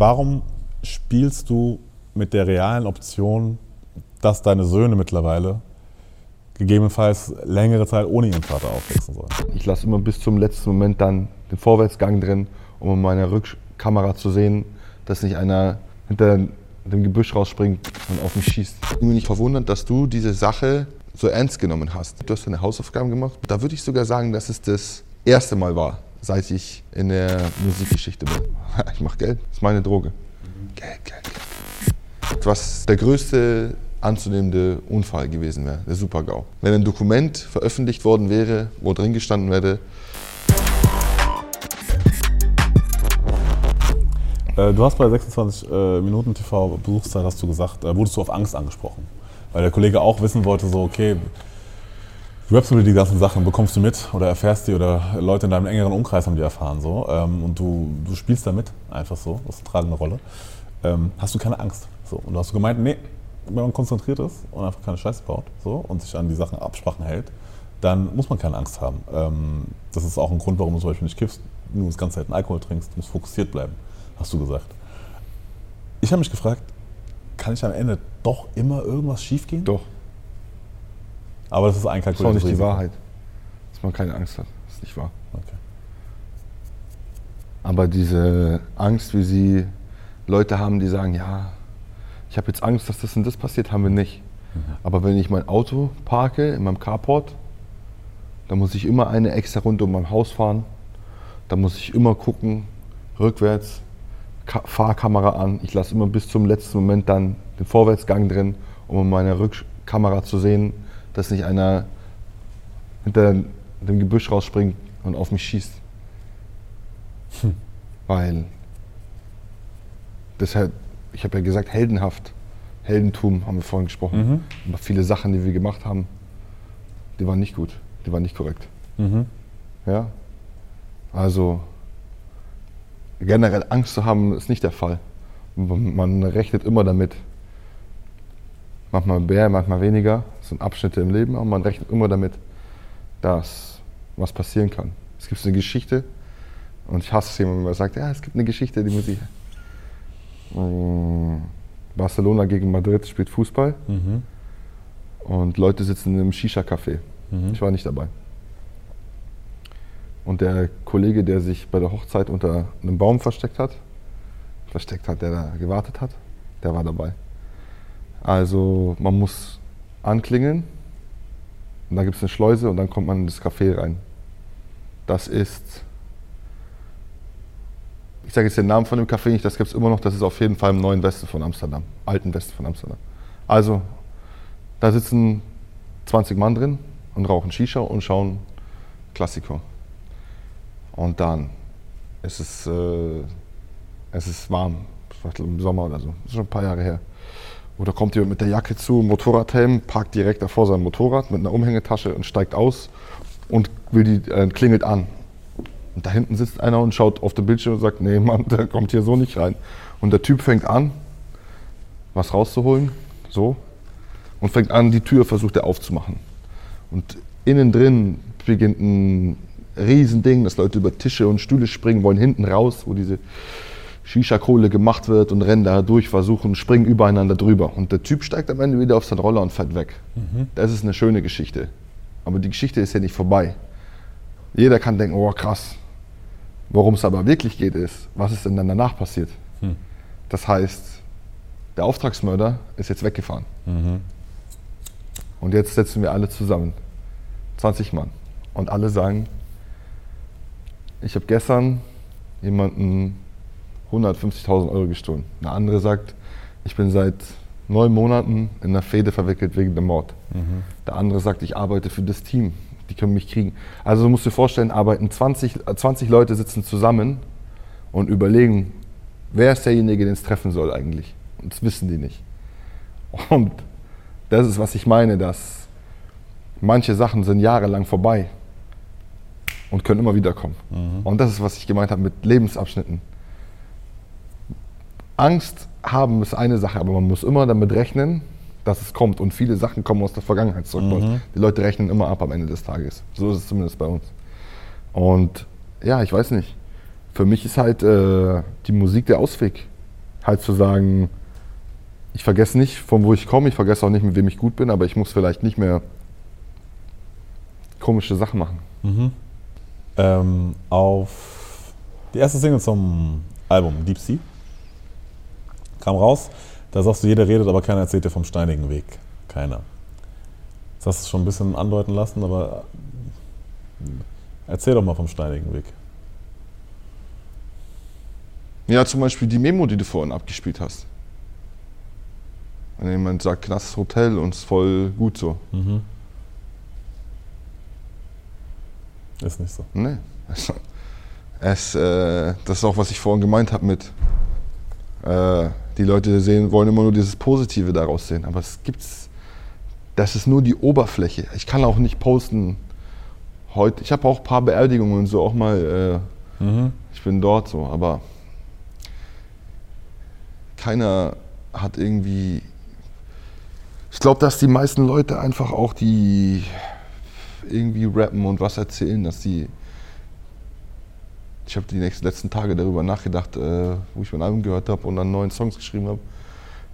warum spielst du mit der realen Option, dass deine Söhne mittlerweile gegebenenfalls längere Zeit ohne ihren Vater aufwachsen sollen? Ich lasse immer bis zum letzten Moment dann den Vorwärtsgang drin, um in meiner Rückkamera zu sehen, dass nicht einer hinter dem Gebüsch rausspringt und auf mich schießt. Ich bin nicht verwundert, dass du diese Sache so ernst genommen hast. Du hast deine Hausaufgaben gemacht. Da würde ich sogar sagen, dass es das erste Mal war, seit ich in der Musikgeschichte bin. Ich mache Geld, das ist meine Droge. Geld, Geld, Geld. Was der größte anzunehmende Unfall gewesen wäre, der Super-GAU. Wenn ein Dokument veröffentlicht worden wäre, wo drin gestanden wäre, Äh, Du hast bei 26 äh, Minuten TV Besuchszeit, hast du gesagt, äh, wurdest du auf Angst angesprochen. Weil der Kollege auch wissen wollte, so, okay, rappst du die ganzen Sachen, bekommst du mit oder erfährst die oder Leute in deinem engeren Umkreis haben die erfahren so ähm, und du, du spielst damit einfach so, das ist eine tragende Rolle. Ähm, hast du keine Angst? So, und du hast du gemeint, nee, wenn man konzentriert ist und einfach keine Scheiße baut so, und sich an die Sachen Absprachen hält, dann muss man keine Angst haben. Ähm, das ist auch ein Grund, warum du zum Beispiel nicht kiffst, nur das ganze Zeit Alkohol trinkst, musst fokussiert bleiben, hast du gesagt. Ich habe mich gefragt, kann ich am Ende doch immer irgendwas schiefgehen? doch, Aber das ist das ist auch nicht die. Wahrheit. Dass man keine Angst hat, das ist nicht wahr. Okay. Aber diese Angst, wie sie Leute haben, die sagen, ja, ich habe jetzt Angst, dass das und das passiert, haben wir nicht. Aber wenn ich mein Auto parke in meinem Carport, dann muss ich immer eine extra Runde um mein Haus fahren. Da muss ich immer gucken, rückwärts, Ka Fahrkamera an. Ich lasse immer bis zum letzten Moment dann den Vorwärtsgang drin, um in meiner Rückkamera zu sehen, dass nicht einer hinter dem Gebüsch rausspringt und auf mich schießt. Weil deshalb, ich habe ja gesagt, heldenhaft, Heldentum haben wir vorhin gesprochen. Mhm. Aber viele Sachen, die wir gemacht haben, die waren nicht gut, die waren nicht korrekt. Mhm. Ja? Also generell Angst zu haben, ist nicht der Fall. Man rechnet immer damit. Manchmal mehr, manchmal weniger. Das sind Abschnitte im Leben, aber man rechnet immer damit, dass was passieren kann. Es gibt so eine Geschichte und ich hasse es, wenn man sagt, ja, es gibt eine Geschichte, die muss ich. Mm, Barcelona gegen Madrid spielt Fußball Mhm. und Leute sitzen im Shisha-Café. Mhm. Ich war nicht dabei. Und der Kollege, der sich bei der Hochzeit unter einem Baum versteckt hat, versteckt hat, der da gewartet hat, der war dabei. Also man muss anklingeln und dann gibt es eine Schleuse und dann kommt man in das Café rein. Das ist, ich sage jetzt den Namen von dem Café nicht, das gibt es immer noch, das ist auf jeden Fall im neuen Westen von Amsterdam, alten Westen von Amsterdam. Also da sitzen 20 Mann drin und rauchen Shisha und schauen Klassiker. Und dann ist es, äh, es ist warm, im Sommer oder so, das ist schon ein paar Jahre her. Oder kommt jemand mit der Jacke zu, Motorradhelm, parkt direkt davor sein Motorrad mit einer Umhängetasche und steigt aus und will die, äh, klingelt an. Und da hinten sitzt einer und schaut auf den Bildschirm und sagt, nee Mann, der kommt hier so nicht rein. Und der Typ fängt an, was rauszuholen, so, und fängt an, die Tür versucht er aufzumachen. Und innen drin beginnt ein Riesending, dass Leute über Tische und Stühle springen wollen, hinten raus, wo diese Shisha-Kohle gemacht wird und rennen da durch, versuchen, springen übereinander drüber. Und der Typ steigt am Ende wieder auf seinen Roller und fährt weg. Das ist eine schöne Geschichte. Aber die Geschichte ist ja nicht vorbei. Jeder kann denken, oh krass. Worum es aber wirklich geht, ist, was ist denn dann danach passiert? Hm. Das heißt, der Auftragsmörder ist jetzt weggefahren. Mhm. Und jetzt setzen wir alle zusammen. 20 Mann. Und alle sagen, ich habe gestern jemanden 150.000 Euro gestohlen. Eine andere sagt, ich bin seit neun Monaten in einer Fehde verwickelt wegen dem Mord. Mhm. Der andere sagt, ich arbeite für das Team. Die können mich kriegen. Also du musst dir vorstellen, arbeiten 20, äh, 20 Leute sitzen zusammen und überlegen, wer ist derjenige, den es treffen soll eigentlich. Und das wissen die nicht. Und das ist, was ich meine, dass manche Sachen sind jahrelang vorbei und können immer wieder kommen. Mhm. Und das ist, was ich gemeint habe mit Lebensabschnitten. Angst haben ist eine Sache, aber man muss immer damit rechnen, dass es kommt. Und viele Sachen kommen aus der Vergangenheit zurück. Mhm. Die Leute rechnen immer ab am Ende des Tages. So ist es zumindest bei uns. Und ja, ich weiß nicht. Für mich ist halt äh, die Musik der Ausweg. Halt zu sagen, ich vergesse nicht, von wo ich komme, ich vergesse auch nicht, mit wem ich gut bin, aber ich muss vielleicht nicht mehr komische Sachen machen. Mhm. Ähm, auf die erste Single zum Album, Deep Sea, kam raus. Da sagst du, jeder redet, aber keiner erzählt dir vom steinigen Weg. Keiner. Das hast du schon ein bisschen andeuten lassen, aber erzähl doch mal vom steinigen Weg. Ja, zum Beispiel die Memo, die du vorhin abgespielt hast. Wenn jemand sagt, Knast Hotel und ist voll gut so. Mhm. Ist nicht so. Nee. Es, äh, das ist auch, was ich vorhin gemeint habe mit, äh, die Leute sehen, wollen immer nur dieses Positive daraus sehen. Aber es gibt's, das ist nur die Oberfläche. Ich kann auch nicht posten, heute, ich habe auch ein paar Beerdigungen und so auch mal, äh, Mhm. ich bin dort so, aber keiner hat irgendwie. Ich glaube, dass die meisten Leute einfach auch die irgendwie rappen und was erzählen, dass die. Ich habe die nächsten, letzten Tage darüber nachgedacht, äh, wo ich mein Album gehört habe und dann neuen Songs geschrieben habe.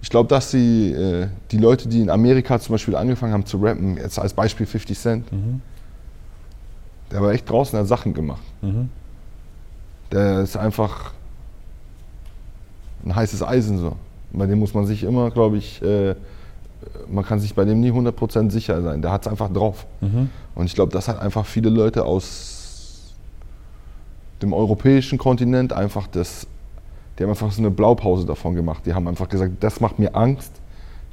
Ich glaube, dass die, äh, die Leute, die in Amerika zum Beispiel angefangen haben zu rappen, jetzt als Beispiel 50 Cent, Mhm. der war echt draußen, hat Sachen gemacht. Mhm. Der ist einfach ein heißes Eisen so. Bei dem muss man sich immer, glaube ich, äh, man kann sich bei dem nie 100% sicher sein. Der hat es einfach drauf. Mhm. Und ich glaube, das hat einfach viele Leute aus dem europäischen Kontinent einfach das, die haben einfach so eine Blaupause davon gemacht. Die haben einfach gesagt, das macht mir Angst,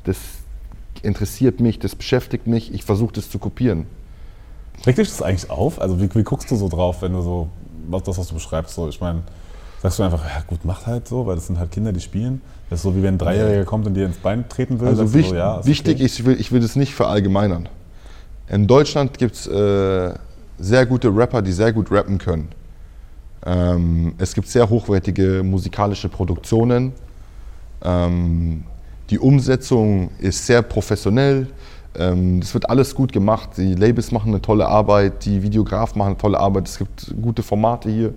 das interessiert mich, das beschäftigt mich, ich versuche das zu kopieren. Regt dich das eigentlich auf? Also wie, wie guckst du so drauf, wenn du so, was das, was du beschreibst, so, ich meine, sagst du einfach, ja gut, macht halt so, weil das sind halt Kinder, die spielen. Das ist so, wie wenn ein Dreijähriger kommt und dir ins Bein treten will. Also wich, so, ja, ist wichtig okay. ich will, ich will das nicht verallgemeinern. In Deutschland gibt es äh, sehr gute Rapper, die sehr gut rappen können. Ähm, es gibt sehr hochwertige musikalische Produktionen. Ähm, die Umsetzung ist sehr professionell. Ähm, das wird alles gut gemacht. Die Labels machen eine tolle Arbeit, die Videografen machen eine tolle Arbeit. Es gibt gute Formate hier,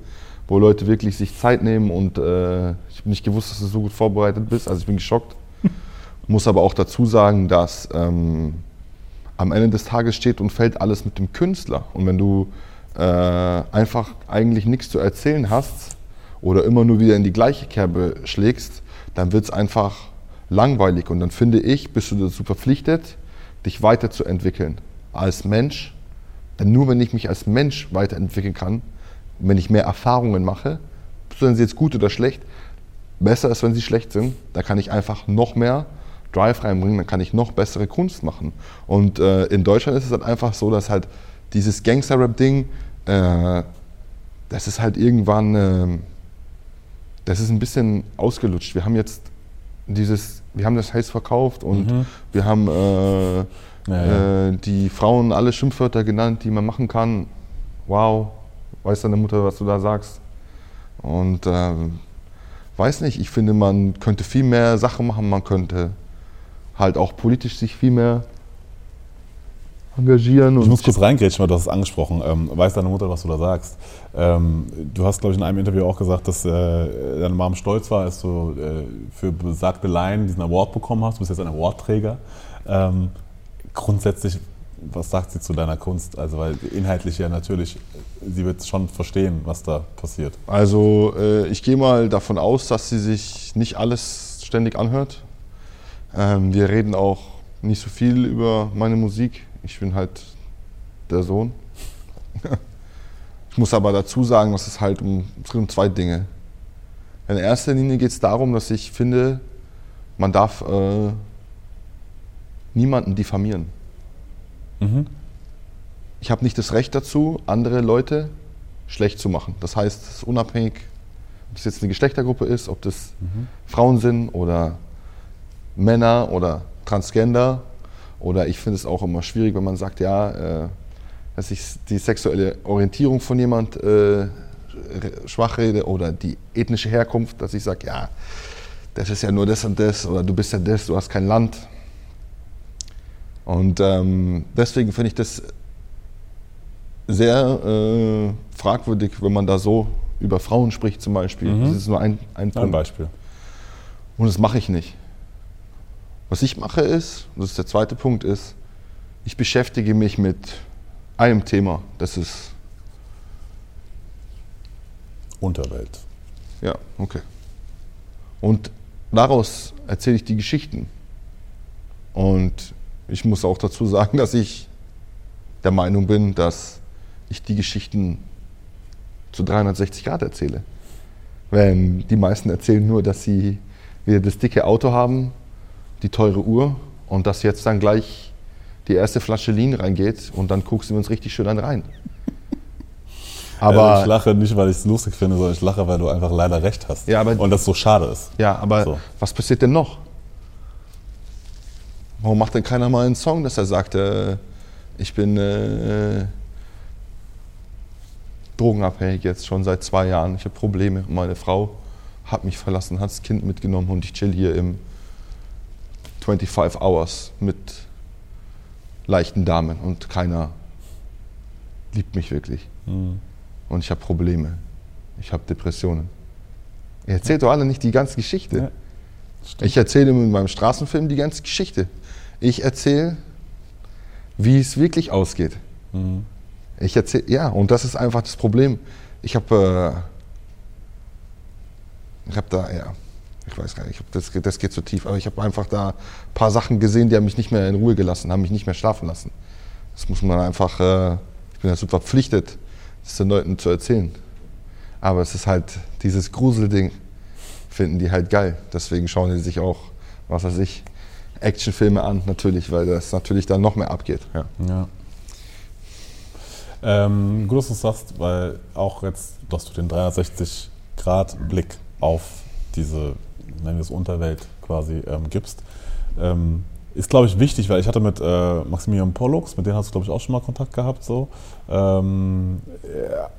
wo Leute wirklich sich Zeit nehmen und äh, ich habe nicht gewusst, dass du so gut vorbereitet bist. Also ich bin geschockt. Muss aber auch dazu sagen, dass ähm, am Ende des Tages steht und fällt alles mit dem Künstler. Und wenn du äh, einfach eigentlich nichts zu erzählen hast oder immer nur wieder in die gleiche Kerbe schlägst, dann wird es einfach langweilig. Und dann finde ich, bist du dazu verpflichtet, dich weiterzuentwickeln als Mensch. Denn nur wenn ich mich als Mensch weiterentwickeln kann, wenn ich mehr Erfahrungen mache, seien sie jetzt gut oder schlecht, besser ist, wenn sie schlecht sind, da kann ich einfach noch mehr Drive reinbringen, dann kann ich noch bessere Kunst machen. Und äh, in Deutschland ist es halt einfach so, dass halt dieses Gangster-Rap-Ding, äh, das ist halt irgendwann, äh, das ist ein bisschen ausgelutscht. Wir haben jetzt dieses, wir haben das heiß verkauft und Mhm. wir haben äh, Ja, ja. Äh, die Frauen alle Schimpfwörter genannt, die man machen kann. Wow, weiß deine Mutter, was du da sagst? Und ähm, weiß nicht, ich finde, man könnte viel mehr Sachen machen, man könnte halt auch politisch sich viel mehr engagieren. Ich Und muss kurz reingrätschen, weil du hast es angesprochen. Ähm, weiß deine Mutter, was du da sagst? Ähm, du hast, glaube ich, in einem Interview auch gesagt, dass äh, deine Mom stolz war, als du äh, für besagte Line diesen Award bekommen hast. Du bist jetzt ein Awardträger. Ähm, grundsätzlich, was sagt sie zu deiner Kunst? Also, weil inhaltlich ja natürlich, sie wird schon verstehen, was da passiert. Also äh, ich gehe mal davon aus, dass sie sich nicht alles ständig anhört. Ähm, wir reden auch nicht so viel über meine Musik. Ich bin halt der Sohn. ich muss aber dazu sagen, dass es halt um, es geht um zwei Dinge. In erster Linie geht es darum, dass ich finde, man darf äh, niemanden diffamieren. Mhm. Ich habe nicht das Recht dazu, andere Leute schlecht zu machen. Das heißt, es ist unabhängig, ob das jetzt eine Geschlechtergruppe ist, ob das Frauen sind oder Männer oder Transgender. Oder ich finde es auch immer schwierig, wenn man sagt, ja, äh, dass ich die sexuelle Orientierung von jemand äh, schwach rede oder die ethnische Herkunft, dass ich sage, ja, das ist ja nur das und das oder du bist ja das, du hast kein Land. Und ähm, deswegen finde ich das sehr äh, fragwürdig, wenn man da so über Frauen spricht zum Beispiel. Mhm. Das ist nur ein, ein Ein Punkt. Beispiel. Und das mache ich nicht. Was ich mache ist, und das ist der zweite Punkt, ist, ich beschäftige mich mit einem Thema. Das ist, Unterwelt. ja, okay. Und daraus erzähle ich die Geschichten. Und ich muss auch dazu sagen, dass ich der Meinung bin, dass ich die Geschichten zu 360 Grad erzähle. Wenn die meisten erzählen nur, dass sie wieder das dicke Auto haben, die teure Uhr und dass jetzt dann gleich die erste Flasche Lean reingeht und dann guckst du uns richtig schön an rein. Aber ich lache nicht, weil ich es lustig finde, sondern ich lache, weil du einfach leider recht hast. Ja, aber- Und das so schade ist. Ja, aber So. was passiert denn noch? Warum macht denn keiner mal einen Song, dass er sagt, äh, ich bin äh, drogenabhängig jetzt schon seit zwei Jahren, ich habe Probleme, meine Frau hat mich verlassen, hat das Kind mitgenommen und ich chill hier im 25 Hours mit leichten Damen und keiner liebt mich wirklich. Und ich habe Probleme, ich habe Depressionen. Ihr erzählt doch alle nicht die ganze Geschichte. Ja. Ich erzähle in meinem Straßenfilm die ganze Geschichte. Ich erzähle, wie es wirklich ausgeht. Ich erzähle, ja, und das ist einfach das Problem. Ich habe, äh, ich habe da, ja, ich weiß gar nicht, das, das geht zu tief, aber ich habe einfach da ein paar Sachen gesehen, die haben mich nicht mehr in Ruhe gelassen, haben mich nicht mehr schlafen lassen. Das muss man einfach, äh, ich bin dazu verpflichtet, das den Leuten zu erzählen. Aber es ist halt dieses Gruselding, finden die halt geil. Deswegen schauen die sich auch, was weiß ich, Actionfilme an, natürlich, weil das natürlich dann noch mehr abgeht. Ja. Ja. Ähm, gut, dass du es sagst, weil auch jetzt, dass du den 360-Grad-Blick auf diese, nennen wir es Unterwelt quasi, ähm, gibst, ähm, ist, glaube ich, wichtig, weil ich hatte mit äh, Maximilian Pollux, mit dem hast du, glaube ich, auch schon mal Kontakt gehabt, so. Ähm, er,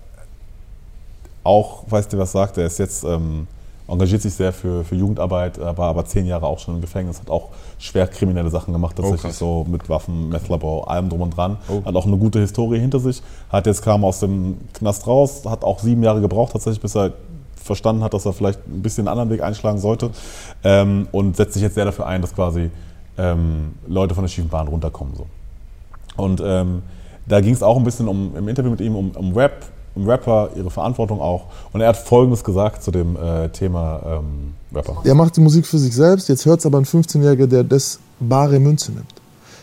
auch, weißt du, was sagt, er ist jetzt, ähm, engagiert sich sehr für, für Jugendarbeit, äh, war aber zehn Jahre auch schon im Gefängnis, hat auch schwer kriminelle Sachen gemacht, tatsächlich krass. so mit Waffen, Methlabau, allem drum und dran. Oh. Hat auch eine gute Historie hinter sich. Hat jetzt kam aus dem Knast raus, hat auch sieben Jahre gebraucht tatsächlich, bis er verstanden hat, dass er vielleicht ein bisschen einen anderen Weg einschlagen sollte. Ähm, und setzt sich jetzt sehr dafür ein, dass quasi ähm, Leute von der schiefen Bahn runterkommen. So. Und ähm, da ging es auch ein bisschen um, im Interview mit ihm um, um Rap, um Rapper, ihre Verantwortung auch. Und er hat Folgendes gesagt zu dem äh, Thema ähm, Rapper. Er macht die Musik für sich selbst, jetzt hört es aber ein 15-Jähriger, der das bare Münze nimmt.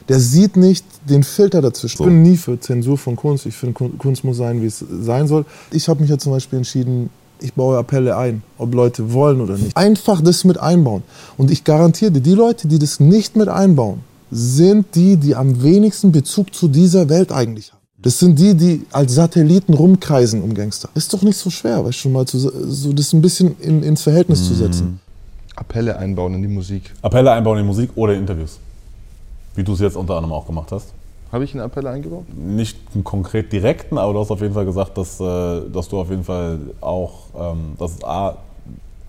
Der sieht nicht den Filter dazwischen. So. Ich bin nie für Zensur von Kunst. Ich finde, Kun- Kunst muss sein, wie es sein soll. Ich habe mich ja zum Beispiel entschieden, ich baue Appelle ein, ob Leute wollen oder nicht. Einfach das mit einbauen. Und ich garantiere dir, die Leute, die das nicht mit einbauen, sind die, die am wenigsten Bezug zu dieser Welt eigentlich haben. Das sind die, die als Satelliten rumkreisen um Gangster. Ist doch nicht so schwer, weißt du, schon mal zu, so das ein bisschen in, ins Verhältnis zu setzen. Appelle einbauen in die Musik. Appelle einbauen in Musik oder Interviews. Wie du es jetzt unter anderem auch gemacht hast. Habe ich einen Appell eingebaut? Nicht einen konkret direkten, aber du hast auf jeden Fall gesagt, dass, äh, dass du auf jeden Fall auch, ähm, dass A,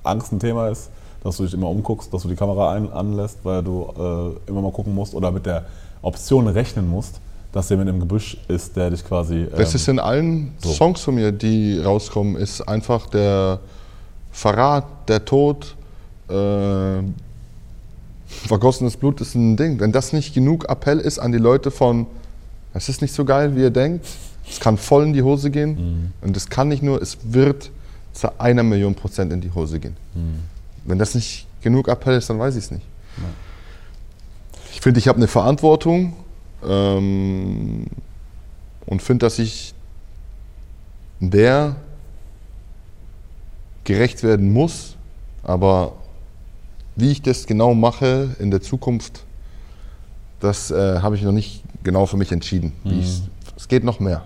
Angst ein Thema ist, dass du dich immer umguckst, dass du die Kamera ein, anlässt, weil du äh, immer mal gucken musst oder mit der Option rechnen musst, dass jemand im Gebüsch ist, der dich quasi. Ähm, Das ist in allen so. Songs von mir, die rauskommen, ist einfach der Verrat, der Tod, äh, vergossenes Blut ist ein Ding. Wenn das nicht genug Appell ist an die Leute von, es ist nicht so geil, wie ihr denkt, es kann voll in die Hose gehen und es kann nicht nur, es wird zu einer Million Prozent in die Hose gehen. Wenn das nicht genug Appell ist, dann weiß ich es nicht. Ich finde, ich habe eine Verantwortung ähm, und finde, dass ich der gerecht werden muss, aber wie ich das genau mache in der Zukunft, das äh, habe ich noch nicht genau für mich entschieden. Ich's- es geht noch mehr.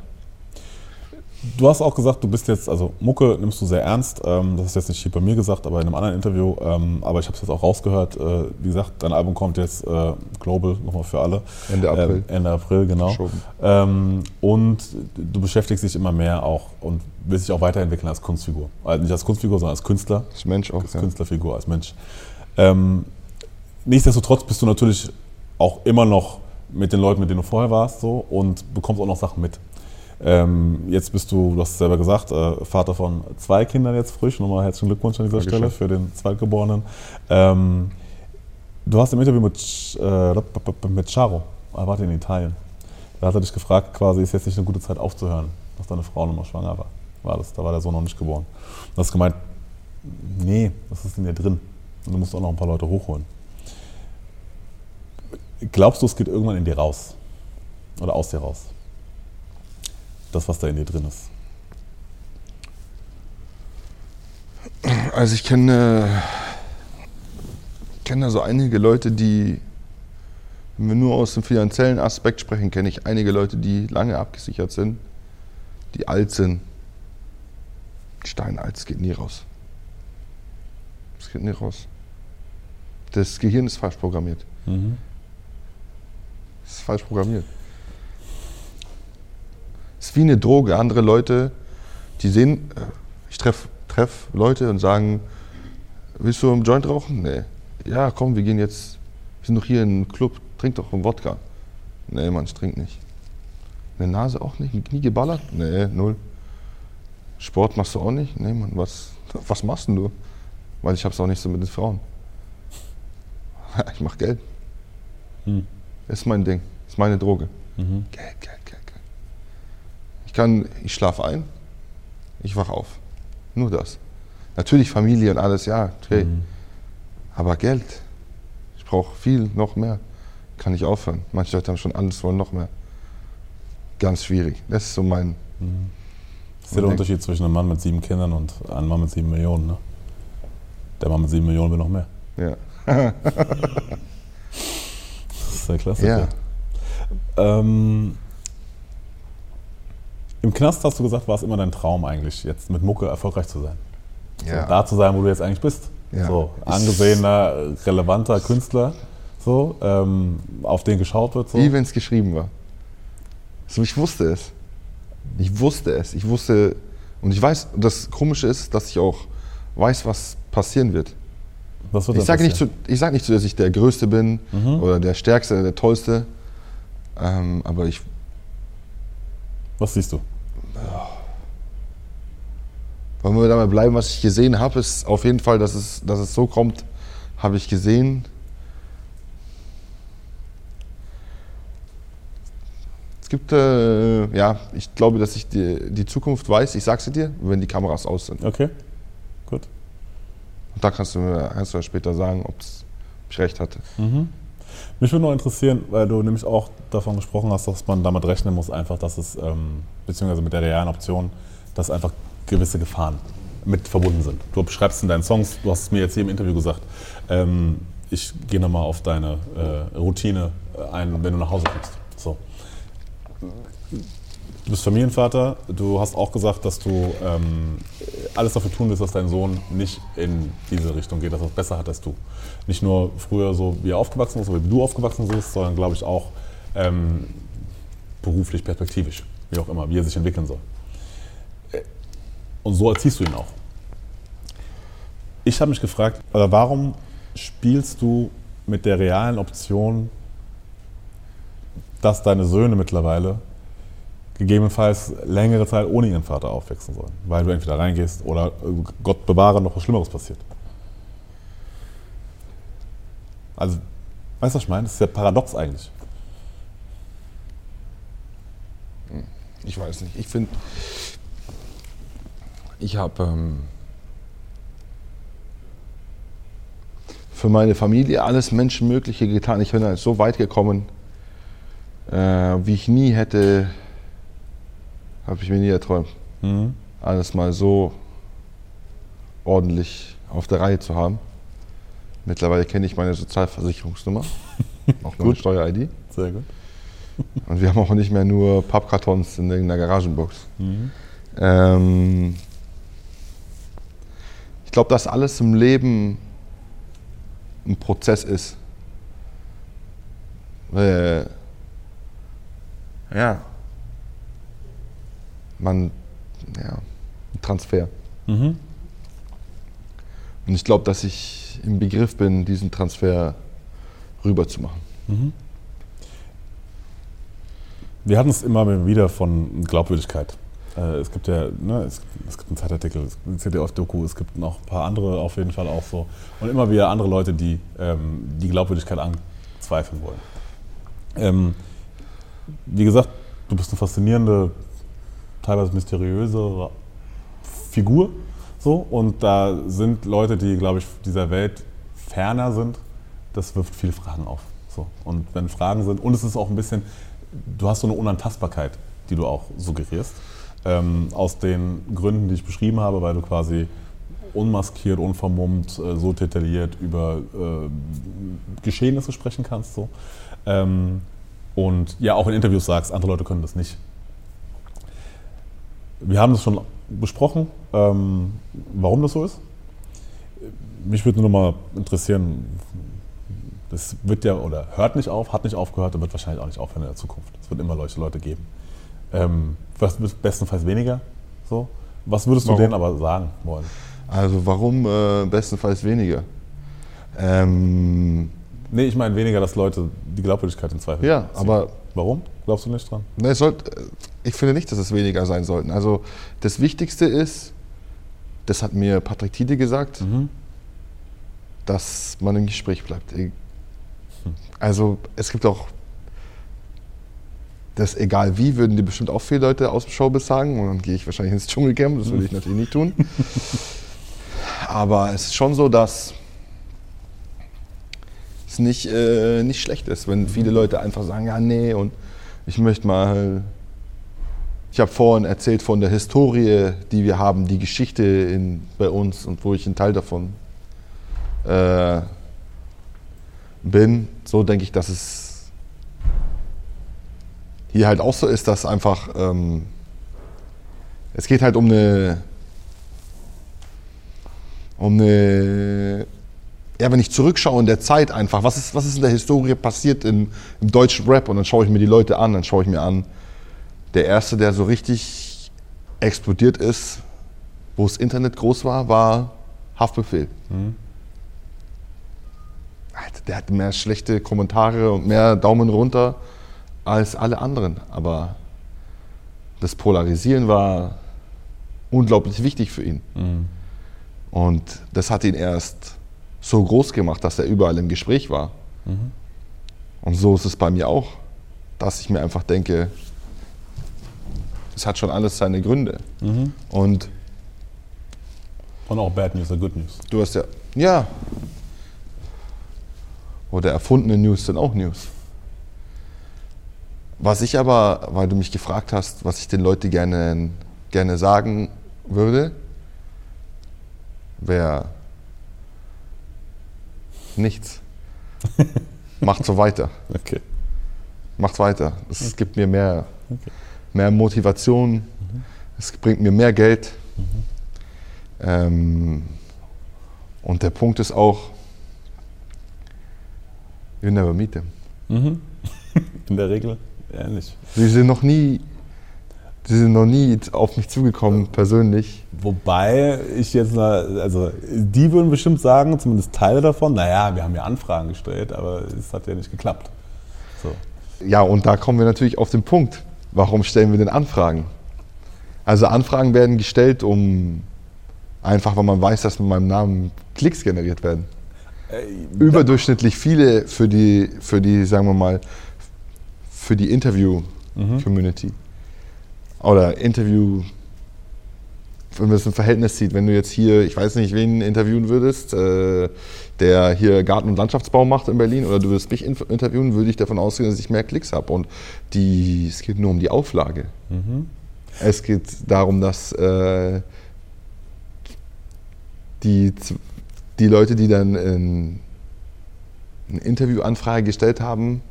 Du hast auch gesagt, du bist jetzt, also Mucke nimmst du sehr ernst. Ähm, das ist jetzt nicht hier bei mir gesagt, aber in einem anderen Interview. Ähm, aber ich habe es jetzt auch rausgehört. Äh, wie gesagt, dein Album kommt jetzt äh, global, nochmal für alle. Ende April. Ähm, Ende April, genau. Ähm, und du beschäftigst dich immer mehr auch und willst dich auch weiterentwickeln als Kunstfigur. Also nicht als Kunstfigur, sondern als Künstler. Als Mensch auch. Als Ja. Künstlerfigur, als Mensch. Ähm, nichtsdestotrotz bist du natürlich auch immer noch mit den Leuten, mit denen du vorher warst, so und bekommst auch noch Sachen mit. Ähm, jetzt bist du, du hast es selber gesagt, äh, Vater von zwei Kindern jetzt frisch. Nochmal herzlichen Glückwunsch an dieser Dankeschön. Stelle für den Zweitgeborenen. Ähm, du hast im Interview mit, äh, mit Charo, er war in Italien. Da hat er dich gefragt, quasi, ist jetzt nicht eine gute Zeit aufzuhören, dass deine Frau nochmal schwanger war. War das, da war der Sohn noch nicht geboren. Du hast gemeint, nee, das ist in dir drin. Und du musst auch noch ein paar Leute hochholen. Glaubst du, es geht irgendwann in dir raus? Oder aus dir raus? Das, was da in dir drin ist. Also ich kenne, kenne so einige Leute, die, wenn wir nur aus dem finanziellen Aspekt sprechen, kenne ich einige Leute, die lange abgesichert sind, die alt sind. Steinalt, es geht nie raus. Geht nie raus. Das Gehirn ist falsch programmiert. Mhm. Ist falsch programmiert. Es ist wie eine Droge. Andere Leute, die sehen, äh, ich treffe treff Leute und sagen, willst du einen Joint rauchen? Nee. Ja, komm, wir gehen jetzt, wir sind doch hier in einem Club, trink doch einen Wodka. Nee, Mann, ich trink nicht. Eine Nase auch nicht? Nie geballert? Nee, null. Sport machst du auch nicht? Nee, Mann, was, was machst denn du? Weil ich hab's auch nicht so mit den Frauen. Ich mach Geld. Hm. Das ist mein Ding. Das ist meine Droge. Mhm. Geld, Geld, Geld, Geld. Ich kann, ich schlafe ein, ich wach auf. Nur das. Natürlich Familie und alles, ja, okay. Mhm. Aber Geld. Ich brauche viel, noch mehr. Kann ich aufhören. Manche Leute haben schon alles, wollen noch mehr. Ganz schwierig. Das ist so mein. Das ist der Unterschied zwischen einem Mann mit sieben Kindern und einem Mann mit sieben Millionen. Ne? Der Mann mit sieben Millionen will noch mehr. Ja. Das ist ja klasse. ja. Ähm, Im Knast hast du gesagt, war es immer dein Traum eigentlich, jetzt mit Mucke erfolgreich zu sein. ja. So, da zu sein, wo du jetzt eigentlich bist. Ja. So, angesehener, relevanter Künstler, so, ähm, auf den geschaut wird. So. Wie wenn es geschrieben war. So, ich wusste es. Ich wusste es. Ich wusste. Und ich weiß, das Komische ist, dass ich auch weiß, was passieren wird. Was wird Ich sage nicht, zu- ich sag nicht, zu, dass ich der Größte bin Mhm. oder der Stärkste, der Tollste. Ähm, aber ich, Was siehst du? wollen wir dabei bleiben, was ich gesehen habe, ist auf jeden Fall, dass es, dass es so kommt, habe ich gesehen. Es gibt, äh, ja, ich glaube, dass ich die, die Zukunft weiß, ich sag's dir, wenn die Kameras aus sind. Okay, da kannst du mir du mir später sagen, ob ich recht hatte. Mich würde noch interessieren, weil du nämlich auch davon gesprochen hast, dass man damit rechnen muss, einfach, dass es, ähm, beziehungsweise mit der realen Option, dass einfach gewisse Gefahren mit verbunden sind. Du beschreibst in deinen Songs, du hast es mir jetzt hier im Interview gesagt, ähm, ich gehe nochmal auf deine äh, Routine ein, wenn du nach Hause kommst. So. Du bist Familienvater, du hast auch gesagt, dass du ähm, alles dafür tun willst, dass dein Sohn nicht in diese Richtung geht, dass er es besser hat als du. Nicht nur früher so, wie er aufgewachsen ist, oder wie du aufgewachsen bist, sondern glaube ich auch ähm, beruflich, perspektivisch, wie auch immer, wie er sich entwickeln soll. Äh, Und so erziehst du ihn auch. Ich habe mich gefragt, warum spielst du mit der realen Option, dass deine Söhne mittlerweile gegebenenfalls längere Zeit ohne ihren Vater aufwachsen sollen, weil du entweder reingehst oder Gott bewahre noch was Schlimmeres passiert. Also, weißt du, was ich meine? Das ist ja paradox eigentlich. Ich weiß nicht. Ich finde, ich habe ähm, für meine Familie alles Menschenmögliche getan. Ich bin halt so weit gekommen, äh, wie ich nie hätte, habe ich mir nie erträumt. Mhm. Alles mal so ordentlich auf der Reihe zu haben. Mittlerweile kenne ich meine Sozialversicherungsnummer, auch meine. Steuer-ID. Sehr gut. Und wir haben auch nicht mehr nur Pappkartons in irgendeiner Garagenbox. Mhm. Ähm, ich glaube, dass alles im Leben ein Prozess ist. Weil, ja, man, ja, ein Transfer. Mhm. Und ich glaube, dass ich im Begriff bin, diesen Transfer rüber zu machen. Mhm. Wir hatten es immer wieder von Glaubwürdigkeit. Äh, es gibt ja, ne, es, es, gibt einen Zeitartikel, es gibt ein CDF-Doku, es gibt noch ein paar andere auf jeden Fall auch so. Und immer wieder andere Leute, die ähm, die Glaubwürdigkeit anzweifeln wollen. Ähm, wie gesagt, du bist eine faszinierende, teilweise mysteriöse Figur. So, und da sind Leute, die, glaube ich, dieser Welt ferner sind. Das wirft viele Fragen auf. So. Und wenn Fragen sind, und es ist auch ein bisschen, du hast so eine Unantastbarkeit, die du auch suggerierst. Ähm, aus den Gründen, die ich beschrieben habe, weil du quasi unmaskiert, unvermummt, äh, so detailliert über äh, Geschehnisse sprechen kannst. So. Ähm, und ja, auch in Interviews sagst, andere Leute können das nicht. Wir haben das schon besprochen, ähm, warum das so ist. Mich würde nur noch mal interessieren, das wird ja oder hört nicht auf, hat nicht aufgehört und wird wahrscheinlich auch nicht aufhören in der Zukunft. Es wird immer solche Leute geben. Ähm, bestenfalls weniger. So. Was würdest du Warum? denen aber sagen wollen? Also warum äh, bestenfalls weniger? Ähm, Nee, ich meine weniger, dass Leute die Glaubwürdigkeit in Zweifel ja, ziehen. aber Warum? Glaubst du nicht dran? ne, es sollt, ich finde nicht, dass es weniger sein sollten. Also das Wichtigste ist, das hat mir Patrick Tiede gesagt, dass man im Gespräch bleibt. E- Also es gibt auch, das egal wie, würden die bestimmt auch viele Leute aus dem Showbiz sagen und dann gehe ich wahrscheinlich ins Dschungelcamp, das würde ich natürlich nicht tun. Aber es ist schon so, dass nicht, äh, nicht schlecht ist, wenn viele Leute einfach sagen, ja nee und ich möchte mal, ich habe vorhin erzählt von der Historie, die wir haben, die Geschichte in, bei uns und wo ich ein Teil davon äh, bin. So denke ich, dass es hier halt auch so ist, dass einfach ähm, es geht halt um eine um eine ja, wenn ich zurückschaue in der Zeit einfach, was ist, was ist in der Historie passiert im, im deutschen Rap und dann schaue ich mir die Leute an, dann schaue ich mir an, der erste, der so richtig explodiert ist, wo das Internet groß war, war Haftbefehl. Alter, Der hatte mehr schlechte Kommentare und mehr Daumen runter als alle anderen. Aber das Polarisieren war unglaublich wichtig für ihn. Und das hat ihn erst so groß gemacht, dass er überall im Gespräch war. Und so ist es bei mir auch, dass ich mir einfach denke, es hat schon alles seine Gründe. Und Und auch Bad News oder Good News. du hast ja, ja, oder erfundene News sind auch News. Was ich aber, weil du mich gefragt hast, was ich den Leuten gerne, gerne sagen würde, wäre nichts. Macht so weiter. Okay. Macht weiter. Es gibt mir mehr, mehr Motivation. Es bringt mir mehr Geld. Ähm, und der Punkt ist auch, you never meet them. In der Regel ähnlich. Sie sind noch nie, sie sind noch nie auf mich zugekommen, persönlich. Wobei ich jetzt, mal- also die würden bestimmt sagen, zumindest Teile davon, naja, wir haben ja Anfragen gestellt, aber es hat ja nicht geklappt. So. Ja, und da kommen wir natürlich auf den Punkt. Warum stellen wir denn Anfragen? Also Anfragen werden gestellt, um einfach, weil man weiß, dass mit meinem Namen Klicks generiert werden. Überdurchschnittlich viele für die, für die, sagen wir mal, für die Interview-Community. Oder Interview, wenn man es im Verhältnis sieht, wenn du jetzt hier, ich weiß nicht, wen interviewen würdest, äh, der hier Garten- und Landschaftsbau macht in Berlin, oder du würdest mich interviewen, würde ich davon ausgehen, dass ich mehr Klicks habe. Und die, es geht nur um die Auflage. Es geht darum, dass äh, die, die Leute, die dann in, eine Interviewanfrage gestellt haben,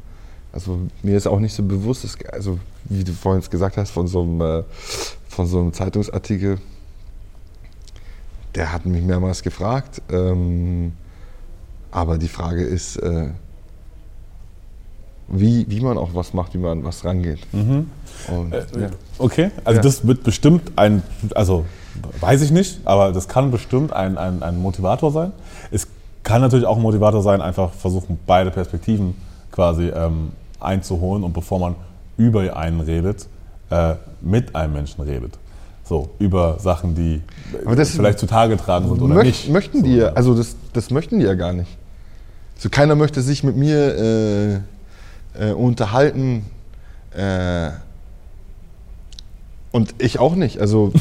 also mir ist auch nicht so bewusst, dass, also wie du vorhin gesagt hast, von so einem, äh, von so einem Zeitungsartikel, der hat mich mehrmals gefragt, ähm, aber die Frage ist, äh, wie, wie man auch was macht, wie man an was rangeht. Und, ja. Okay, also Ja. das wird bestimmt ein, also weiß ich nicht, aber das kann bestimmt ein, ein, ein Motivator sein. Es kann natürlich auch ein Motivator sein, einfach versuchen, beide Perspektiven quasi ähm, einzuholen und bevor man über einen redet, äh, mit einem Menschen redet. So, über Sachen, die vielleicht zutage tragen sind oder Möcht- nicht. Möchten so, die, ja- ja. also das, das möchten die ja gar nicht. So keiner möchte sich mit mir äh, äh, unterhalten. Äh, und ich auch nicht. Also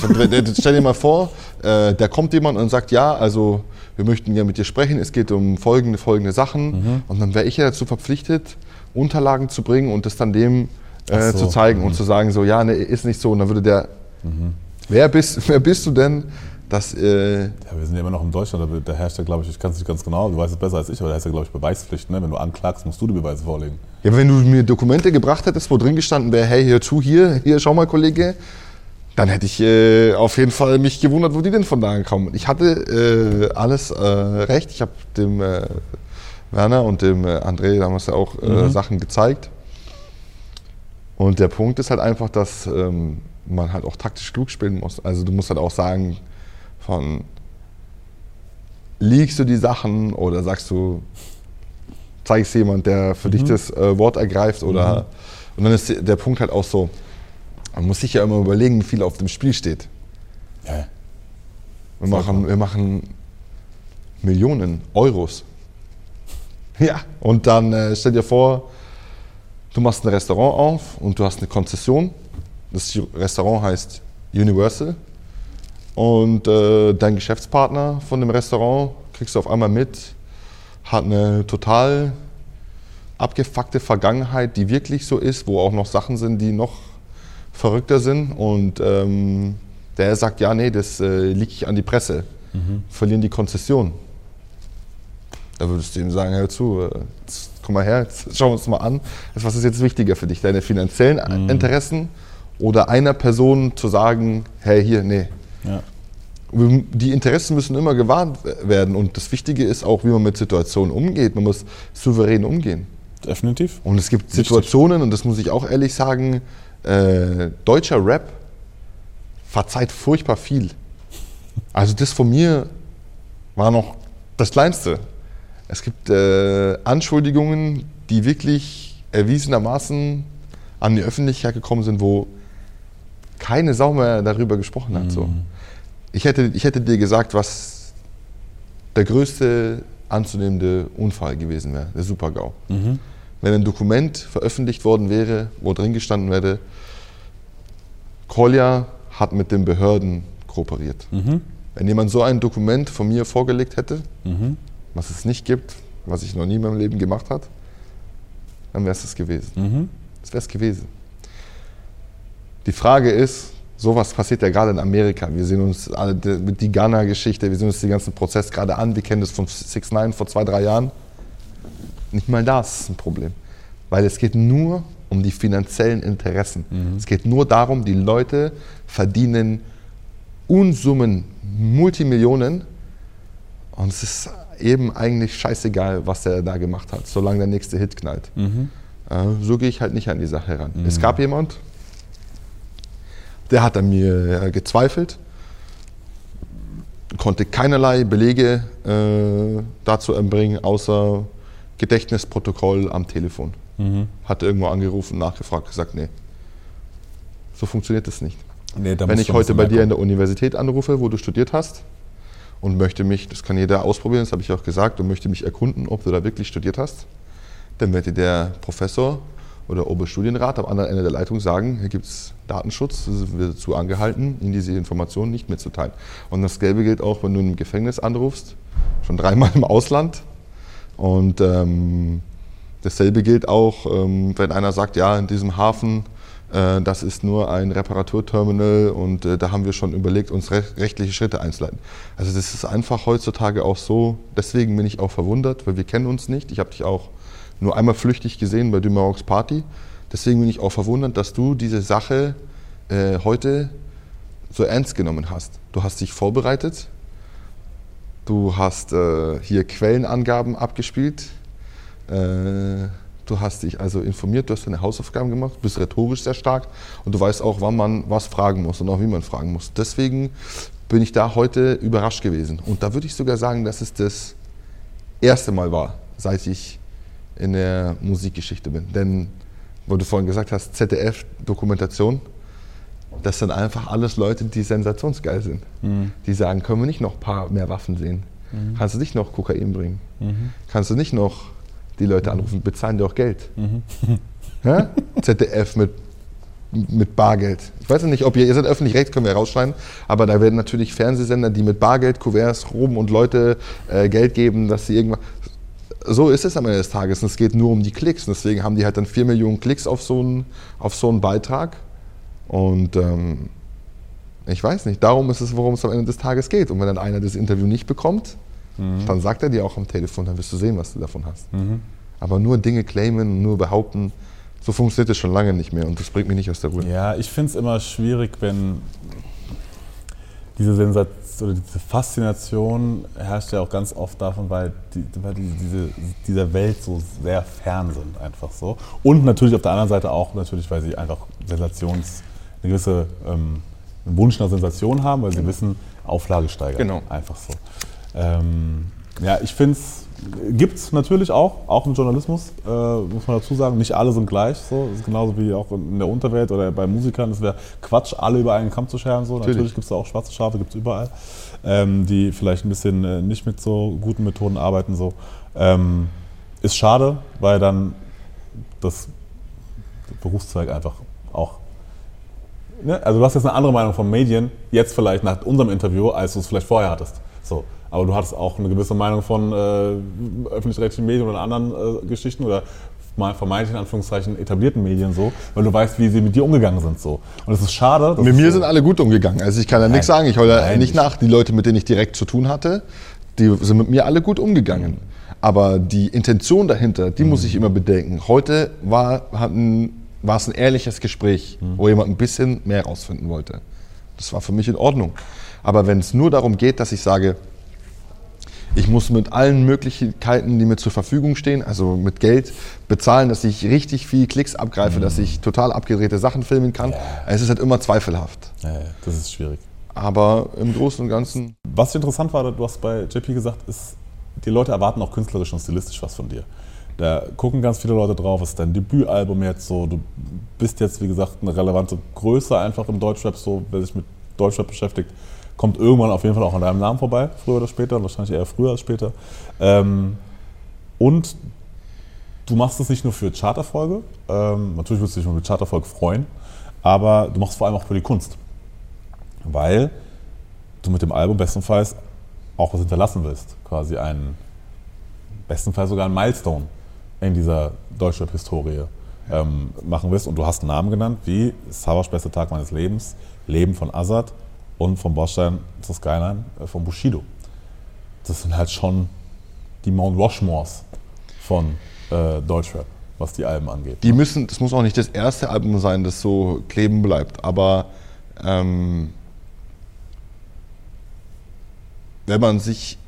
stell dir mal vor, äh, da kommt jemand und sagt, ja, also wir möchten ja mit dir sprechen, es geht um folgende, folgende Sachen. Mhm. Und dann wäre ich ja dazu verpflichtet, Unterlagen zu bringen und das dann dem äh, so, zu zeigen mhm. und zu sagen, so, ja, nee, ist nicht so. Und dann würde der, wer, bist, wer bist du denn, dass... Äh, Ja, wir sind ja immer noch in Deutschland, da, da herrscht ja, glaube ich, ich kann es nicht ganz genau, du weißt es besser als ich, aber da herrscht ja, glaube ich, Beweispflicht. Ne? Wenn du anklagst, musst du die Beweise vorlegen. Ja, wenn du mir Dokumente gebracht hättest, wo drin gestanden wäre, hey, hör zu, hier, hier, schau mal, Kollege, dann hätte ich äh, auf jeden Fall mich gewundert, wo die denn von da kommen. Ich hatte äh, alles äh, recht. Ich habe dem äh, Werner und dem äh, André damals ja auch äh, Sachen gezeigt. Und der Punkt ist halt einfach, dass ähm, man halt auch taktisch klug spielen muss. Also du musst halt auch sagen, von liegst du die Sachen oder sagst du, zeigst jemand, der für dich das äh, Wort ergreift oder und dann ist der Punkt halt auch so, man muss sich ja immer überlegen, wie viel auf dem Spiel steht. Ja, Wir machen, wir machen Millionen Euros. Ja, und dann äh, stell dir vor, du machst ein Restaurant auf und du hast eine Konzession. Das Restaurant heißt Universal. Und äh, dein Geschäftspartner von dem Restaurant kriegst du auf einmal mit, hat eine total abgefuckte Vergangenheit, die wirklich so ist, wo auch noch Sachen sind, die noch verrückter sind. Und ähm, der sagt, ja, nee, das äh, liegt ich an die Presse. Verlieren die Konzession. Da würdest du ihm sagen, hör zu, äh, jetzt, komm mal her, jetzt schauen wir uns mal an. Was ist jetzt wichtiger für dich? Deine finanziellen Interessen oder einer Person zu sagen, hey, hier, nee. ja. Die Interessen müssen immer gewarnt werden und das Wichtige ist auch, wie man mit Situationen umgeht. Man muss souverän umgehen. definitiv. Und es gibt Richtig. Situationen, und das muss ich auch ehrlich sagen, äh, deutscher Rap verzeiht furchtbar viel. Also das von mir war noch das Kleinste. Es gibt äh, Anschuldigungen, die wirklich erwiesenermaßen an die Öffentlichkeit gekommen sind, wo keine Sau mehr darüber gesprochen hat. So. Ich, hätte, ich hätte dir gesagt, was der größte anzunehmende Unfall gewesen wäre, der Super-GAU. Wenn ein Dokument veröffentlicht worden wäre, wo drin gestanden wäre, Kolja hat mit den Behörden kooperiert. Wenn jemand so ein Dokument von mir vorgelegt hätte, was es nicht gibt, was ich noch nie in meinem Leben gemacht hat, dann wäre es das gewesen. Das wäre es gewesen. Die Frage ist, sowas passiert ja gerade in Amerika. Wir sehen uns alle die- mit die Ghana-Geschichte, wir sehen uns den ganzen Prozess gerade an. Wir kennen das von 6 9 vor zwei, drei Jahren. Nicht mal das ist ein Problem. Weil es geht nur um die finanziellen Interessen. Es geht nur darum, die Leute verdienen Unsummen, Multimillionen. Und es ist eben eigentlich scheißegal, was der da gemacht hat, solange der nächste Hit knallt. Äh, so gehe ich halt nicht an die Sache ran. Es gab jemand, der hat an mir äh, gezweifelt, konnte keinerlei Belege äh, dazu erbringen, außer Gedächtnisprotokoll am Telefon. Hat irgendwo angerufen, nachgefragt, gesagt, nee, so funktioniert das nicht. Nee, Wenn ich heute bei dir in der Universität anrufe, wo du studiert hast und möchte mich, das kann jeder ausprobieren, das habe ich auch gesagt, und möchte mich erkunden, ob du da wirklich studiert hast, dann wird dir der Professor oder Oberstudienrat am anderen Ende der Leitung sagen, hier gibt es Datenschutz, es wird dazu angehalten, Ihnen diese Informationen nicht mitzuteilen. Und das Gelbe gilt auch, wenn du im Gefängnis anrufst, schon dreimal im Ausland. Und ähm, dasselbe gilt auch, ähm, wenn einer sagt, ja, in diesem Hafen, das ist nur ein Reparaturterminal und äh, da haben wir schon überlegt, uns re rechtliche Schritte einzuleiten. Also das ist einfach heutzutage auch so, deswegen bin ich auch verwundert, weil wir kennen uns nicht. Ich habe dich auch nur einmal flüchtig gesehen bei Dumaroks Party. Deswegen bin ich auch verwundert, dass du diese Sache äh, heute so ernst genommen hast. Du hast dich vorbereitet, du hast äh, hier Quellenangaben abgespielt, äh, du hast dich also informiert, du hast deine Hausaufgaben gemacht, bist rhetorisch sehr stark und du weißt auch, wann man was fragen muss und auch wie man fragen muss. Deswegen bin ich da heute überrascht gewesen. Und da würde ich sogar sagen, dass es das erste Mal war, seit ich in der Musikgeschichte bin. Denn wo du vorhin gesagt hast, ZDF-Dokumentation, das sind einfach alles Leute, die sensationsgeil sind. Die sagen, können wir nicht noch ein paar mehr Waffen sehen? Kannst du nicht noch Kokain bringen? Kannst du nicht noch die Leute anrufen, bezahlen dir auch Geld? Ja? ZDF mit, mit Bargeld. Ich weiß nicht, ob ihr, ihr seid öffentlich recht, können wir rausschneiden, aber da werden natürlich Fernsehsender, die mit Bargeld, Kuverts rum und Leute äh, Geld geben, dass sie irgendwas. So ist es am Ende des Tages und es geht nur um die Klicks. Und deswegen haben die halt dann 4 Millionen Klicks auf so einen, auf so einen Beitrag. Und ähm, ich weiß nicht, darum ist es, worum es am Ende des Tages geht. Und wenn dann einer das Interview nicht bekommt, dann sagt er dir auch am Telefon, dann wirst du sehen, was du davon hast. Aber nur Dinge claimen, nur behaupten, so funktioniert es schon lange nicht mehr und das bringt mich nicht aus der Ruhe. Ja, ich finde es immer schwierig, wenn diese Sensation diese Faszination herrscht ja auch ganz oft davon, weil, die, weil die, diese, dieser Welt so sehr fern sind, einfach so. Und natürlich auf der anderen Seite auch natürlich, weil sie einfach Sensations, eine gewisse ähm, einen Wunsch nach Sensation haben, weil sie wissen, Auflage steigert. Genau. Einfach so. Ähm, ja, ich finde es, gibt es natürlich auch, auch im Journalismus, äh, muss man dazu sagen. Nicht alle sind gleich. So. Das ist genauso wie auch in der Unterwelt oder bei Musikern. Es wäre Quatsch, alle über einen Kamm zu scheren. So. Natürlich, Natürlich. gibt es da auch schwarze Schafe, gibt es überall, ähm, die vielleicht ein bisschen äh, nicht mit so guten Methoden arbeiten. So. Ähm, ist schade, weil dann das Berufszweig einfach auch Ne? Also du hast jetzt eine andere Meinung von Medien, jetzt vielleicht nach unserem Interview, als du es vielleicht vorher hattest. So. Aber du hattest auch eine gewisse Meinung von äh, öffentlich-rechtlichen Medien oder anderen äh, Geschichten oder vermeintlich in Anführungszeichen etablierten Medien so, weil du weißt, wie sie mit dir umgegangen sind so. Und es ist schade. Mit mir so, sind alle gut umgegangen. Also ich kann da nichts sagen. Ich heule Nein, nicht ich- nach. Die Leute, mit denen ich direkt zu tun hatte, die sind mit mir alle gut umgegangen. Aber die Intention dahinter, die muss ich immer bedenken. Heute war, hatten, war es ein ehrliches Gespräch, wo jemand ein bisschen mehr rausfinden wollte. Das war für mich in Ordnung. Aber wenn es nur darum geht, dass ich sage, ich muss mit allen Möglichkeiten, die mir zur Verfügung stehen, also mit Geld, bezahlen, dass ich richtig viel Klicks abgreife, dass ich total abgedrehte Sachen filmen kann. Es ist halt immer zweifelhaft. Ja, ja, das ist schwierig. Aber im Großen und Ganzen, Was interessant war, du hast bei JP gesagt, ist, die Leute erwarten auch künstlerisch und stilistisch was von dir. Da gucken ganz viele Leute drauf, ist dein Debütalbum jetzt so, du bist jetzt, wie gesagt, eine relevante Größe einfach im Deutschrap, so, wer sich mit Deutschrap beschäftigt, kommt irgendwann auf jeden Fall auch an deinem Namen vorbei, früher oder später, wahrscheinlich eher früher als später. Ähm, und du machst es nicht nur für Charterfolge, ähm, natürlich würdest du dich mit Charterfolge freuen, aber du machst es vor allem auch für die Kunst. Weil du mit dem Album bestenfalls auch was hinterlassen willst. Quasi einen, bestenfalls sogar einen Milestone in dieser Deutschrap-Historie ähm, machen willst. Und du hast einen Namen genannt, wie Savas bester Tag meines Lebens, Leben von Azad und vom Bordstein zur Skyline äh, von Bushido. Das sind halt schon die Mount Rushmores von äh, Deutschrap, was die Alben angeht. die müssen, das muss auch nicht das erste Album sein, das so kleben bleibt. Aber ähm, wenn man sich,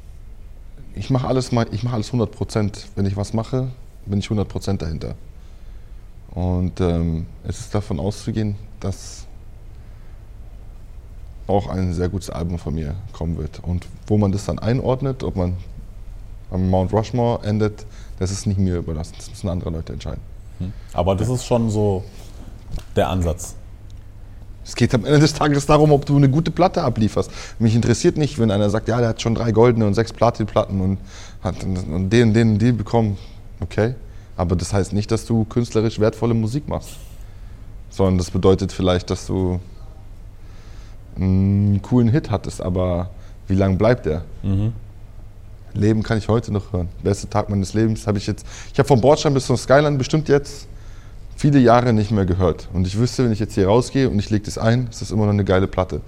ich mache alles, ich mache alles 100 Prozent. Wenn ich was mache, bin ich 100 Prozent dahinter. Und ähm, es ist davon auszugehen, dass auch ein sehr gutes Album von mir kommen wird. Und wo man das dann einordnet, ob man am Mount Rushmore endet, das ist nicht mir überlassen. Das müssen andere Leute entscheiden. Aber das ist schon so der Ansatz. Es geht am Ende des Tages darum, ob du eine gute Platte ablieferst. Mich interessiert nicht, wenn einer sagt, ja, der hat schon drei goldene und sechs Platinplatten und hat und den, den, den bekommen. Okay, aber das heißt nicht, dass du künstlerisch wertvolle Musik machst, sondern das bedeutet vielleicht, dass du einen coolen Hit hattest, aber wie lange bleibt der? Leben kann ich heute noch hören. Bester Tag meines Lebens habe ich jetzt. Ich habe vom Bordstein bis zum Skyline bestimmt jetzt viele Jahre nicht mehr gehört. Und ich wüsste, wenn ich jetzt hier rausgehe und ich lege das ein, ist das immer noch eine geile Platte.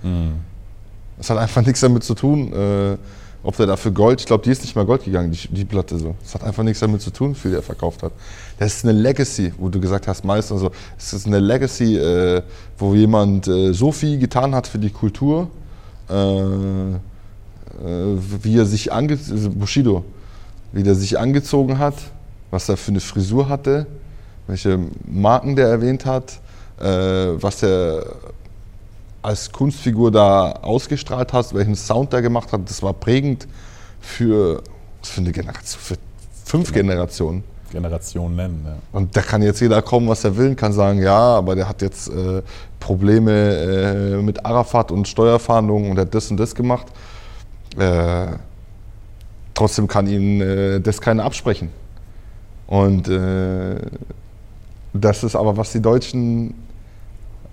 Es hat einfach nichts damit zu tun, äh, ob der dafür Gold, ich glaube, die ist nicht mal Gold gegangen, die, die Platte so. Es hat einfach nichts damit zu tun, wie viel er verkauft hat. Das ist eine Legacy, wo du gesagt hast, Meister, so. Es ist eine Legacy, äh, wo jemand äh, so viel getan hat für die Kultur, äh, äh, wie er sich ange also Bushido, wie der sich angezogen hat, was er für eine Frisur hatte, welche Marken der erwähnt hat, äh, was er als Kunstfigur da ausgestrahlt hat, welchen Sound der gemacht hat, das war prägend für, für eine Generation, für fünf Generationen. Generation nennen. Ja. Und da kann jetzt jeder kommen, was er will, kann sagen, ja, aber der hat jetzt äh, Probleme äh, mit Arafat und Steuerfahndungen und hat das und das gemacht. Äh, trotzdem kann ihnen äh, das keiner absprechen. Und äh, das ist aber, was die Deutschen,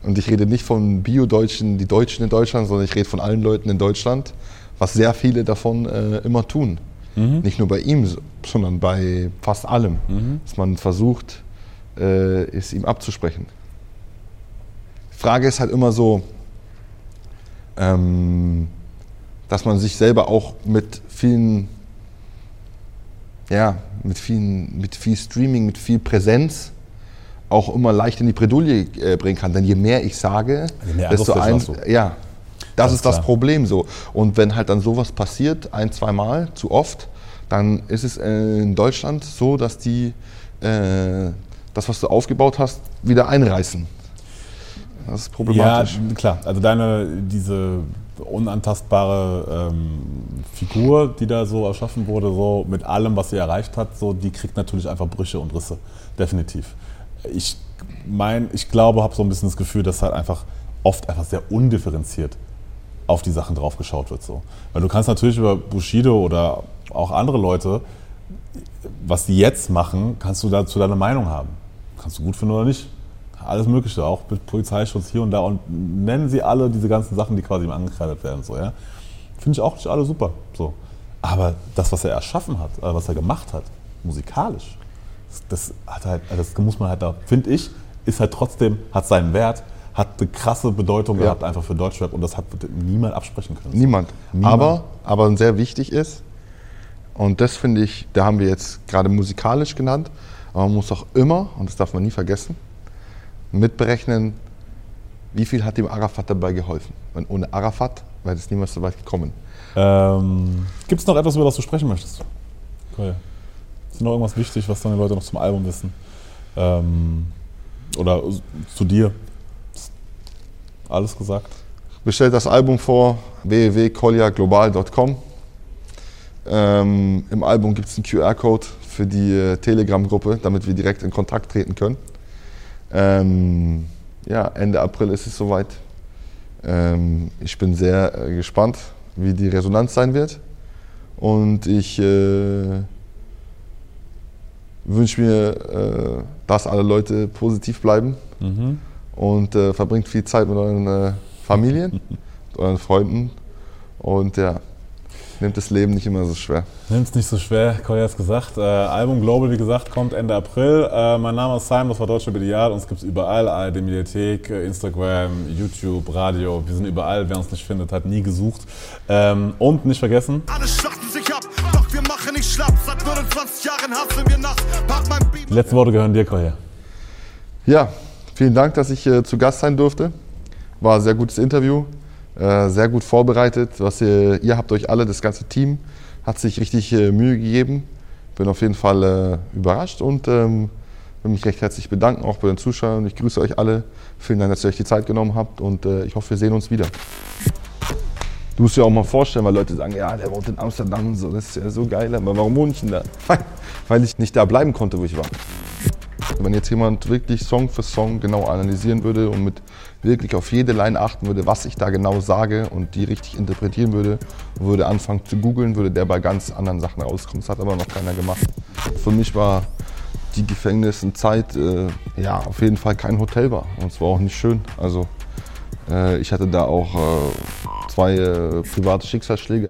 und ich rede nicht von Bio-Deutschen, die Deutschen in Deutschland, sondern ich rede von allen Leuten in Deutschland, was sehr viele davon äh, immer tun. Mhm. Nicht nur bei ihm, sondern bei fast allem. Mhm. Dass man versucht, äh, es ihm abzusprechen. Die Frage ist halt immer so, ähm, dass man sich selber auch mit vielen, ja, mit, vielen, mit viel Streaming, mit viel Präsenz auch immer leicht in die Bredouille äh, bringen kann. Denn je mehr ich sage, desto ein, ja, das Ganz ist das klar. Problem so. Und wenn halt dann sowas passiert, ein, zweimal, zu oft, dann ist es äh, in Deutschland so, dass die äh, das, was du aufgebaut hast, wieder einreißen. Das ist problematisch. Ja, klar. Also deine, diese unantastbare ähm, Figur, die da so erschaffen wurde, so mit allem, was sie erreicht hat, so, die kriegt natürlich einfach Brüche und Risse. Definitiv. Ich mein, ich glaube, habe so ein bisschen das Gefühl, dass halt einfach oft einfach sehr undifferenziert auf die Sachen drauf geschaut wird. So. Weil du kannst natürlich über Bushido oder auch andere Leute, was die jetzt machen, kannst du dazu deine Meinung haben. Kannst du gut finden oder nicht. Alles Mögliche, auch mit Polizeischutz hier und da. Und nennen sie alle diese ganzen Sachen, die quasi ihm angekreidet werden. So, ja? Finde ich auch nicht alle super. So. Aber das, was er erschaffen hat, äh, was er gemacht hat, musikalisch, das, hat halt, das muss man halt da, finde ich, ist halt trotzdem, hat seinen Wert hat eine krasse Bedeutung ja. gehabt einfach für Deutschrap und das hat niemand absprechen können. Niemand. niemand. Aber, aber sehr wichtig ist, und das finde ich, da haben wir jetzt gerade musikalisch genannt, aber man muss auch immer, und das darf man nie vergessen, mitberechnen, wie viel hat dem Arafat dabei geholfen. Und ohne Arafat wäre es niemals so weit gekommen. Ähm, Gibt es noch etwas, über das du sprechen möchtest? Cool. Ist noch irgendwas wichtig, was dann die Leute noch zum Album wissen? Ähm, oder zu dir? Alles gesagt. Bestellt das Album vor www.colliaglobal.com. Ähm, Im Album gibt es einen QR-Code für die äh, Telegram-Gruppe, damit wir direkt in Kontakt treten können. Ähm, ja, Ende April ist es soweit. Ähm, ich bin sehr äh, gespannt, wie die Resonanz sein wird. Und ich äh, wünsche mir, äh, dass alle Leute positiv bleiben. Mhm und äh, verbringt viel Zeit mit euren äh, Familien, mit euren Freunden und ja, nehmt das Leben nicht immer so schwer. Nehmt es nicht so schwer, Koya hat es gesagt. Äh, Album Global, wie gesagt, kommt Ende April. Äh, mein Name ist Simon, das war Deutsche Ideal. Uns gibt es überall, ARD Mediathek, äh, Instagram, YouTube, Radio. Wir sind überall. Wer uns nicht findet, hat nie gesucht. Ähm, und nicht vergessen. Alle schlachten sich doch schlapp. Seit 29 Jahren hassen wir nachts. Die letzten Worte gehören dir, Koya. Ja, Vielen Dank, dass ich äh, zu Gast sein durfte. War ein sehr gutes Interview, äh, sehr gut vorbereitet. Was ihr, ihr habt euch alle, das ganze Team, hat sich richtig äh, Mühe gegeben. Bin auf jeden Fall äh, überrascht und ähm, will mich recht herzlich bedanken, auch bei den Zuschauern. Ich grüße euch alle. Vielen Dank, dass ihr euch die Zeit genommen habt und äh, ich hoffe, wir sehen uns wieder. Du musst dir auch mal vorstellen, weil Leute sagen, ja, der wohnt in Amsterdam und so, das ist ja so geil, aber warum wohne ich denn da? Weil ich nicht da bleiben konnte, wo ich war. Wenn jetzt jemand wirklich Song für Song genau analysieren würde und mit wirklich auf jede Line achten würde, was ich da genau sage und die richtig interpretieren würde, würde anfangen zu googeln, würde der bei ganz anderen Sachen rauskommen. Das hat aber noch keiner gemacht. Für mich war die Gefängnissenzeit äh, ja auf jeden Fall kein Hotelbar und es war auch nicht schön. Also äh, ich hatte da auch äh, zwei äh, private Schicksalsschläge.